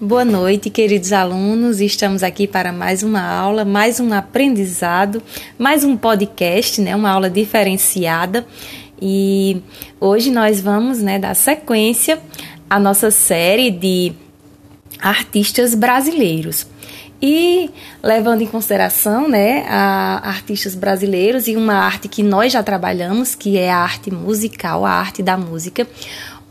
Boa noite, queridos alunos. Estamos aqui para mais uma aula, mais um aprendizado, mais um podcast, né? Uma aula diferenciada. E hoje nós vamos, né, dar sequência à nossa série de artistas brasileiros. E levando em consideração, né, a artistas brasileiros e uma arte que nós já trabalhamos, que é a arte musical, a arte da música.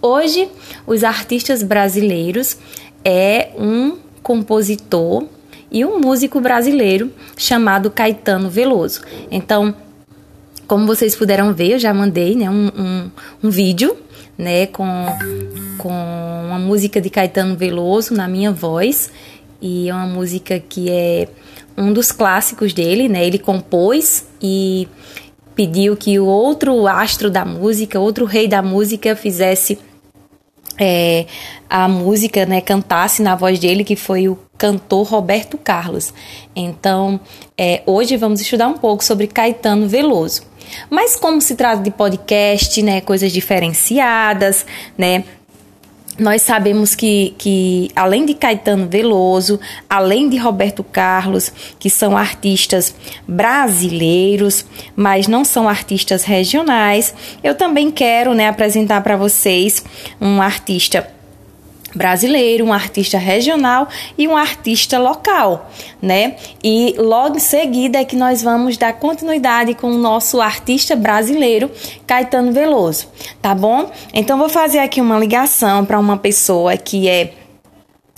Hoje, os artistas brasileiros é um compositor e um músico brasileiro chamado Caetano Veloso. Então, como vocês puderam ver, eu já mandei né, um, um, um vídeo né, com, com uma música de Caetano Veloso na minha voz. E é uma música que é um dos clássicos dele, né? Ele compôs e pediu que o outro astro da música, outro rei da música, fizesse é, a música, né, cantasse na voz dele, que foi o cantor Roberto Carlos. Então, é, hoje vamos estudar um pouco sobre Caetano Veloso. Mas como se trata de podcast, né, coisas diferenciadas, né, nós sabemos que, que, além de Caetano Veloso, além de Roberto Carlos, que são artistas brasileiros, mas não são artistas regionais, eu também quero né, apresentar para vocês um artista brasileiro, um artista regional e um artista local, né? E logo em seguida é que nós vamos dar continuidade com o nosso artista brasileiro, Caetano Veloso, tá bom? Então vou fazer aqui uma ligação para uma pessoa que é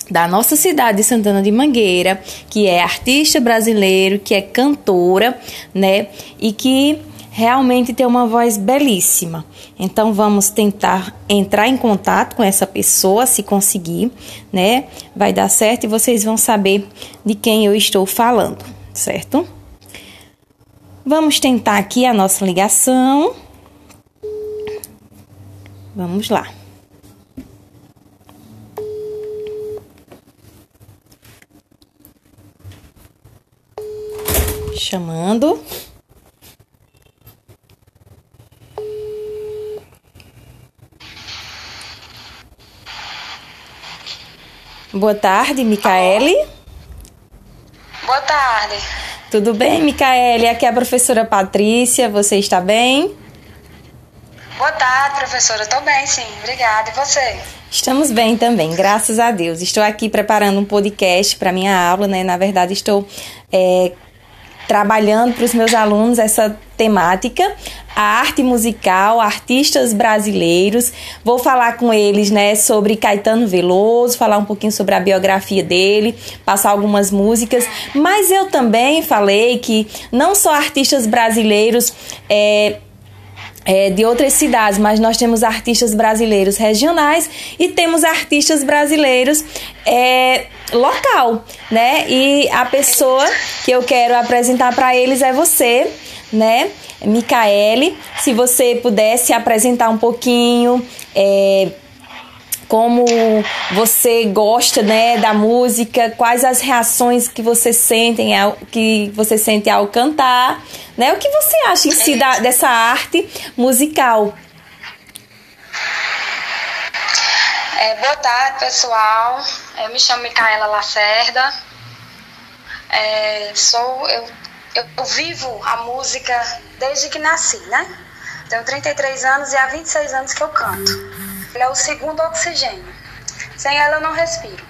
da nossa cidade de Santana de Mangueira, que é artista brasileiro, que é cantora, né? E que realmente tem uma voz belíssima. Então vamos tentar entrar em contato com essa pessoa, se conseguir, né? Vai dar certo e vocês vão saber de quem eu estou falando, certo? Vamos tentar aqui a nossa ligação. Vamos lá. Chamando. Boa tarde, Micaele. Boa tarde. Tudo bem, Micaele? Aqui é a professora Patrícia. Você está bem? Boa tarde, professora. Estou bem, sim. Obrigada. E você? Estamos bem também, graças a Deus. Estou aqui preparando um podcast para minha aula, né? Na verdade, estou é, trabalhando para os meus alunos essa temática, a arte musical, artistas brasileiros. Vou falar com eles, né, sobre Caetano Veloso, falar um pouquinho sobre a biografia dele, passar algumas músicas. Mas eu também falei que não só artistas brasileiros é, é, de outras cidades, mas nós temos artistas brasileiros regionais e temos artistas brasileiros é, local, né? E a pessoa que eu quero apresentar para eles é você, né? Micaele, se você pudesse apresentar um pouquinho. É, como você gosta né, da música, quais as reações que você sente ao, que você sente ao cantar, né? O que você acha em si da, dessa arte musical? É, boa tarde, pessoal. Eu me chamo Micaela Lacerda. É, sou eu, eu, vivo a música desde que nasci, né? Tenho 33 anos e há 26 anos que eu canto. Ela é o segundo oxigênio. Sem ela eu não respiro,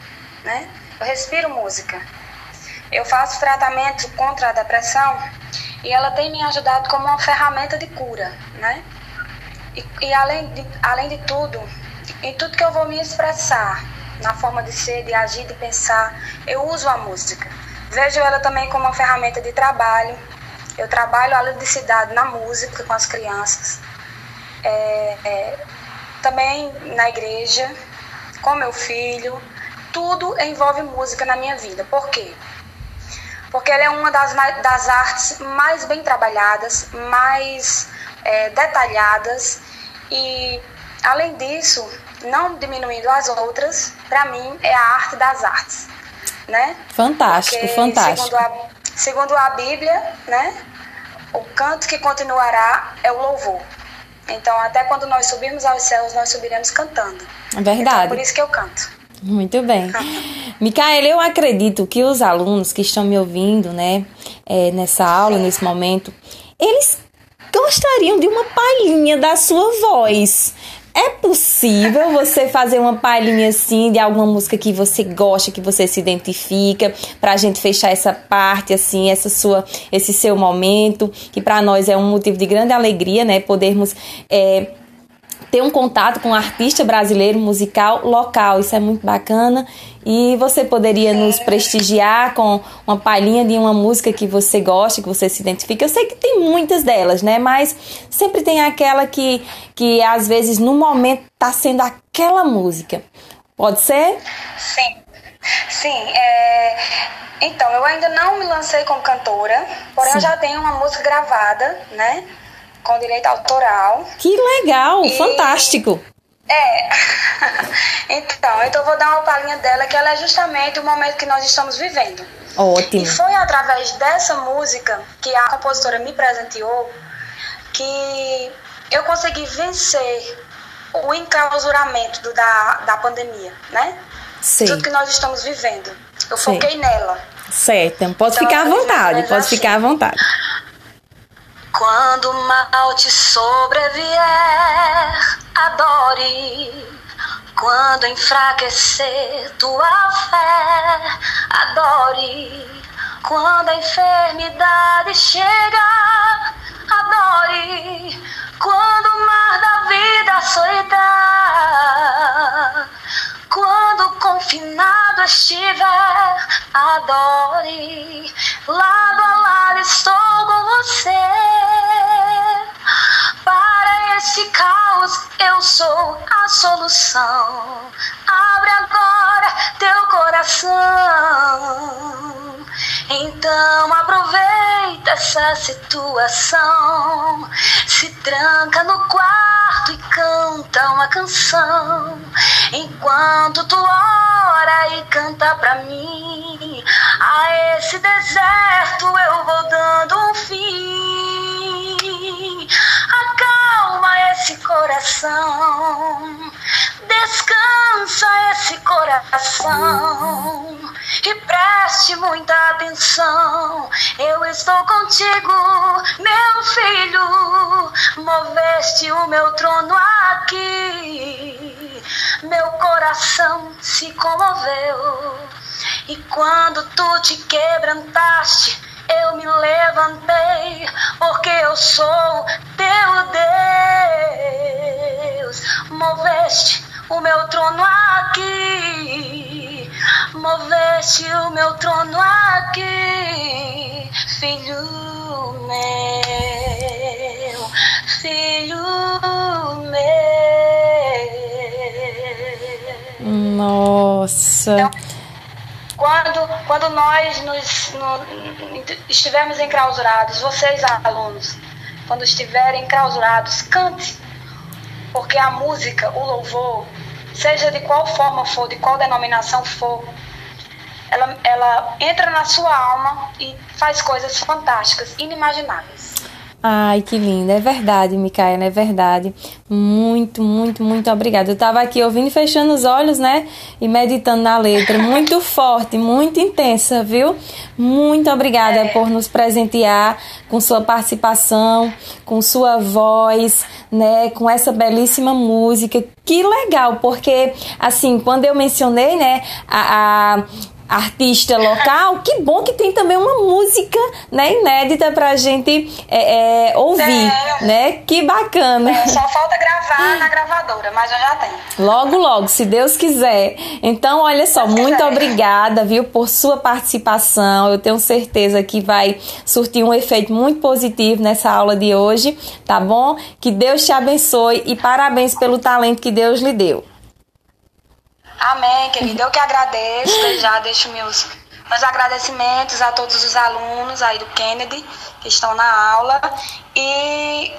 né? Eu respiro música. Eu faço tratamento contra a depressão e ela tem me ajudado como uma ferramenta de cura, né? E, e além, de, além de tudo, em tudo que eu vou me expressar, na forma de ser, de agir, de pensar, eu uso a música. Vejo ela também como uma ferramenta de trabalho. Eu trabalho a ludicidade na música com as crianças. É, é, também na igreja, com meu filho. Tudo envolve música na minha vida. Por quê? Porque ela é uma das, das artes mais bem trabalhadas, mais é, detalhadas e, além disso, não diminuindo as outras, para mim é a arte das artes, né? Fantástico, Porque, fantástico. Segundo a, segundo a Bíblia, né? O canto que continuará é o louvor. Então, até quando nós subirmos aos céus, nós subiremos cantando. É verdade. Então, por isso que eu canto. Muito bem. Micaela, eu acredito que os alunos que estão me ouvindo, né, é, nessa aula, nesse momento, eles gostariam de uma palhinha da sua voz. É possível você fazer uma palhinha assim de alguma música que você gosta, que você se identifica, pra gente fechar essa parte assim, essa sua, esse seu momento, que para nós é um motivo de grande alegria, né, podermos é, ter um contato com um artista brasileiro musical local. Isso é muito bacana. E você poderia nos prestigiar com uma palhinha de uma música que você gosta, que você se identifica. Eu sei que tem muitas delas, né? Mas sempre tem aquela que, que às vezes no momento está sendo aquela música. Pode ser? Sim. Sim, é... então eu ainda não me lancei como cantora, porém Sim. eu já tenho uma música gravada, né? Com direito autoral. Que legal, e... fantástico. É. então, então vou dar uma palhinha dela, que ela é justamente o momento que nós estamos vivendo. Ótimo. E foi através dessa música que a compositora me presenteou que eu consegui vencer o enclausuramento do, da, da pandemia, né? Sim. Tudo que nós estamos vivendo. Eu Sim. foquei nela. Certo. Pode então, ficar à vontade, pode assim. ficar à vontade. Quando o mal te sobrevier, adore. Quando enfraquecer tua fé, adore. Quando a enfermidade chegar, adore. Quando o mar da vida açoitar, quando confinado estiver, adore. Lado a lado estou com você. Para esse caos eu sou a solução. Abre agora teu coração. Então aproveita essa situação. Se tranca no quarto e canta uma canção. Enquanto tu ora e canta pra mim. A esse deserto eu vou dando um fim. Acalma esse coração. Descansa esse coração e preste muita atenção. Eu estou contigo, meu filho. Moveste o meu trono aqui. Meu coração se comoveu. E quando tu te quebrantaste, eu me levantei, porque eu sou teu Deus. Moveste o meu trono aqui. Moveste o meu trono aqui, filho meu, filho meu. Nossa. Então, quando, quando nós nos, no, estivermos enclausurados, vocês alunos, quando estiverem enclausurados, cante porque a música, o louvor, seja de qual forma for, de qual denominação for, ela, ela entra na sua alma e faz coisas fantásticas, inimagináveis. Ai, que linda. É verdade, Micaela, é verdade. Muito, muito, muito obrigada. Eu estava aqui ouvindo e fechando os olhos, né? E meditando na letra. Muito forte, muito intensa, viu? Muito obrigada é. por nos presentear com sua participação, com sua voz, né? Com essa belíssima música. Que legal, porque, assim, quando eu mencionei, né, a, a artista local, que bom que tem também uma música né, inédita pra gente é, é, ouvir, é. né? Que bacana. É, só falta gravar na gravadora, mas eu já tenho. Logo, logo, se Deus quiser. Então, olha só, Deus muito quiser. obrigada, viu, por sua participação. Eu tenho certeza que vai surtir um efeito muito positivo nessa aula de hoje, tá bom? Que Deus te abençoe e parabéns pelo talento que Deus lhe deu. Amém, querida. Eu que agradeço, já deixo meus, meus agradecimentos a todos os alunos aí do Kennedy que estão na aula e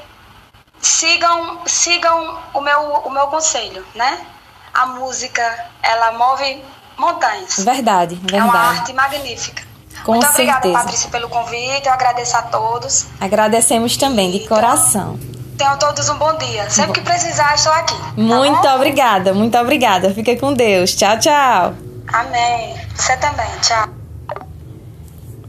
sigam, sigam o meu, o meu conselho, né? A música, ela move montanhas. Verdade, verdade. É uma arte magnífica. Com Muito certeza. obrigada, Patrícia, pelo convite. Eu agradeço a todos. Agradecemos também, de coração. Tenham todos um bom dia. Sempre que precisar, estou aqui. Tá muito bom? obrigada, muito obrigada. Fica com Deus. Tchau, tchau. Amém. Você também. Tchau.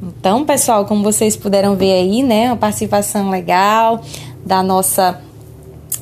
Então, pessoal, como vocês puderam ver aí, né, uma participação legal da nossa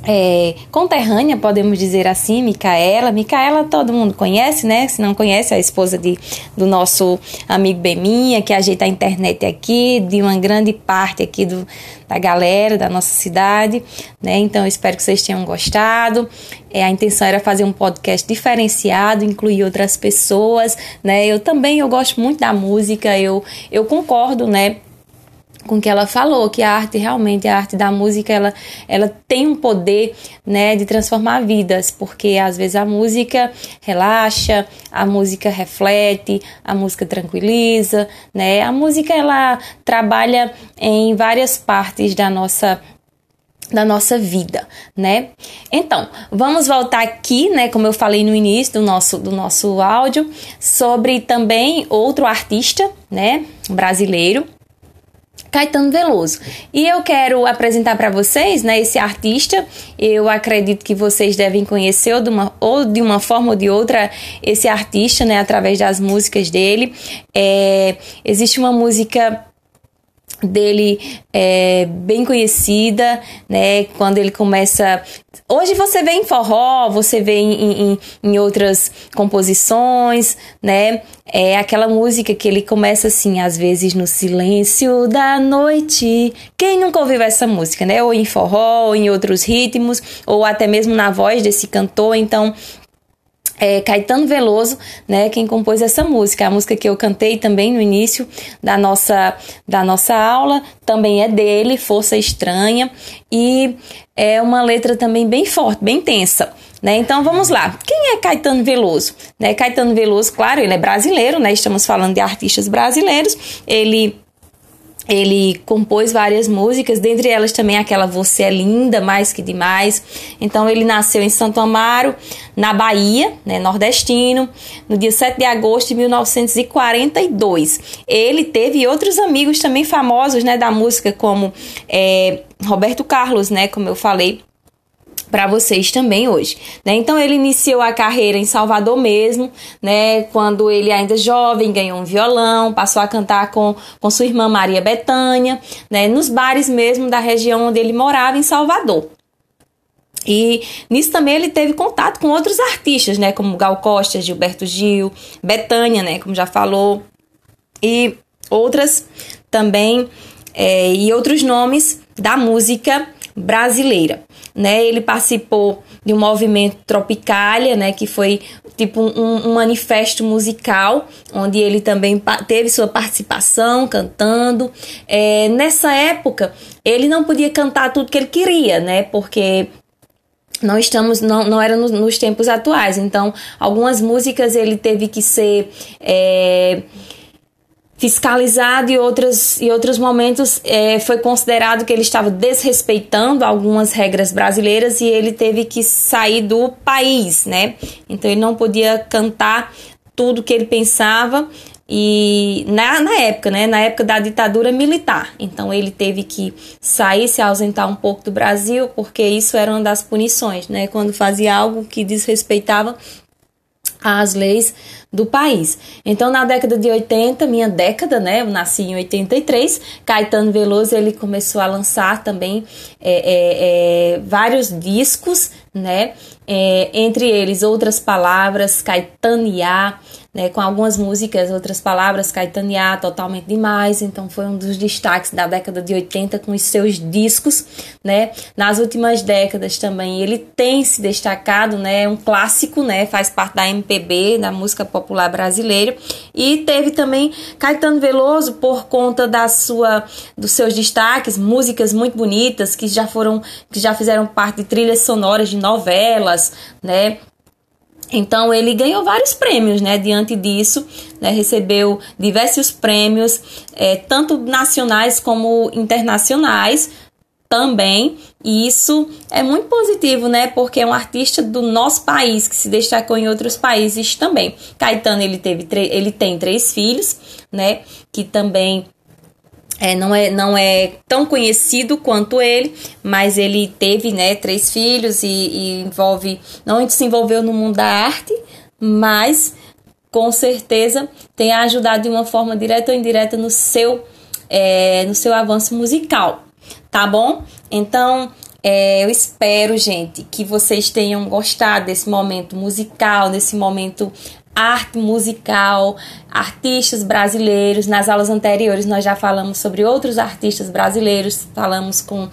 é, conterrânea, podemos dizer assim, Micaela. Micaela todo mundo conhece, né? Se não conhece, é a esposa de, do nosso amigo Beminha, que ajeita a internet aqui, de uma grande parte aqui do, da galera da nossa cidade, né? Então, eu espero que vocês tenham gostado. É, a intenção era fazer um podcast diferenciado, incluir outras pessoas, né? Eu também, eu gosto muito da música, eu, eu concordo, né? Com que ela falou que a arte realmente a arte da música ela, ela tem um poder né de transformar vidas porque às vezes a música relaxa a música reflete a música tranquiliza né a música ela trabalha em várias partes da nossa da nossa vida, né? Então, vamos voltar aqui, né, como eu falei no início do nosso do nosso áudio, sobre também outro artista, né, brasileiro, Caetano Veloso. E eu quero apresentar para vocês, né, esse artista. Eu acredito que vocês devem conhecer ou de uma, ou de uma forma ou de outra esse artista, né, através das músicas dele. É, existe uma música dele é bem conhecida, né? Quando ele começa. Hoje você vê em forró, você vê em, em, em, outras composições, né? É aquela música que ele começa assim, às vezes no silêncio da noite. Quem nunca ouviu essa música, né? Ou em forró, ou em outros ritmos, ou até mesmo na voz desse cantor. Então, é Caetano Veloso, né, quem compôs essa música. A música que eu cantei também no início da nossa, da nossa aula também é dele, Força Estranha, e é uma letra também bem forte, bem tensa. Né? Então vamos lá. Quem é Caetano Veloso? Né? Caetano Veloso, claro, ele é brasileiro, né? Estamos falando de artistas brasileiros. Ele ele compôs várias músicas, dentre elas também aquela Você é Linda, Mais Que Demais. Então ele nasceu em Santo Amaro, na Bahia, né, nordestino, no dia 7 de agosto de 1942. Ele teve outros amigos também famosos né, da música, como é, Roberto Carlos, né, como eu falei, para vocês também hoje, né? Então ele iniciou a carreira em Salvador mesmo, né? Quando ele ainda jovem ganhou um violão, passou a cantar com, com sua irmã Maria Betânia, né? Nos bares mesmo da região onde ele morava em Salvador. E nisso também ele teve contato com outros artistas, né? Como Gal Costa, Gilberto Gil, Betânia, né? Como já falou, e outras também é, e outros nomes da música brasileira, né? Ele participou de um movimento Tropicália, né? Que foi tipo um, um manifesto musical, onde ele também teve sua participação cantando. É, nessa época, ele não podia cantar tudo que ele queria, né? Porque não estamos não, não era nos, nos tempos atuais então algumas músicas ele teve que ser é, fiscalizado e outros, e outros momentos é, foi considerado que ele estava desrespeitando algumas regras brasileiras e ele teve que sair do país, né? Então ele não podia cantar tudo que ele pensava e na, na época, né, na época da ditadura militar. Então ele teve que sair, se ausentar um pouco do Brasil, porque isso era uma das punições, né, quando fazia algo que desrespeitava as leis do país. Então, na década de 80, minha década, né? Eu nasci em 83, Caetano Veloso ele começou a lançar também é, é, é, vários discos, né? É, entre eles outras palavras, Caetaniá, né, com algumas músicas, outras palavras, Caetaniá, totalmente demais, então foi um dos destaques da década de 80 com os seus discos, né, nas últimas décadas também ele tem se destacado, né, é um clássico, né, faz parte da MPB, da música popular brasileira, e teve também Caetano Veloso por conta da sua, dos seus destaques, músicas muito bonitas que já foram, que já fizeram parte de trilhas sonoras de novelas, né, então ele ganhou vários prêmios, né? Diante disso, né? recebeu diversos prêmios, é, tanto nacionais como internacionais também. E isso é muito positivo, né? Porque é um artista do nosso país que se destacou em outros países também. Caetano ele teve ele tem três filhos, né? Que também é, não, é, não é tão conhecido quanto ele, mas ele teve né, três filhos e, e envolve. Não se envolveu no mundo da arte, mas com certeza tem ajudado de uma forma direta ou indireta no seu, é, no seu avanço musical, tá bom? Então, é, eu espero, gente, que vocês tenham gostado desse momento musical, desse momento arte musical, artistas brasileiros. Nas aulas anteriores nós já falamos sobre outros artistas brasileiros, falamos com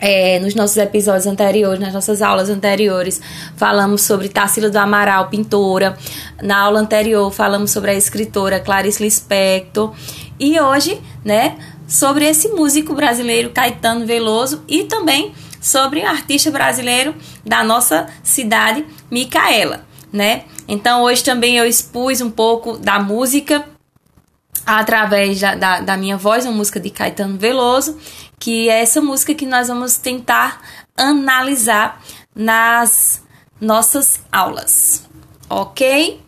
é, nos nossos episódios anteriores, nas nossas aulas anteriores, falamos sobre Tarsila do Amaral, pintora. Na aula anterior, falamos sobre a escritora Clarice Lispector. E hoje, né, sobre esse músico brasileiro Caetano Veloso e também sobre o artista brasileiro da nossa cidade, Micaela, né? Então hoje também eu expus um pouco da música através da, da, da, minha voz, uma música de Caetano Veloso, que é essa música que nós vamos tentar analisar nas nossas aulas, ok?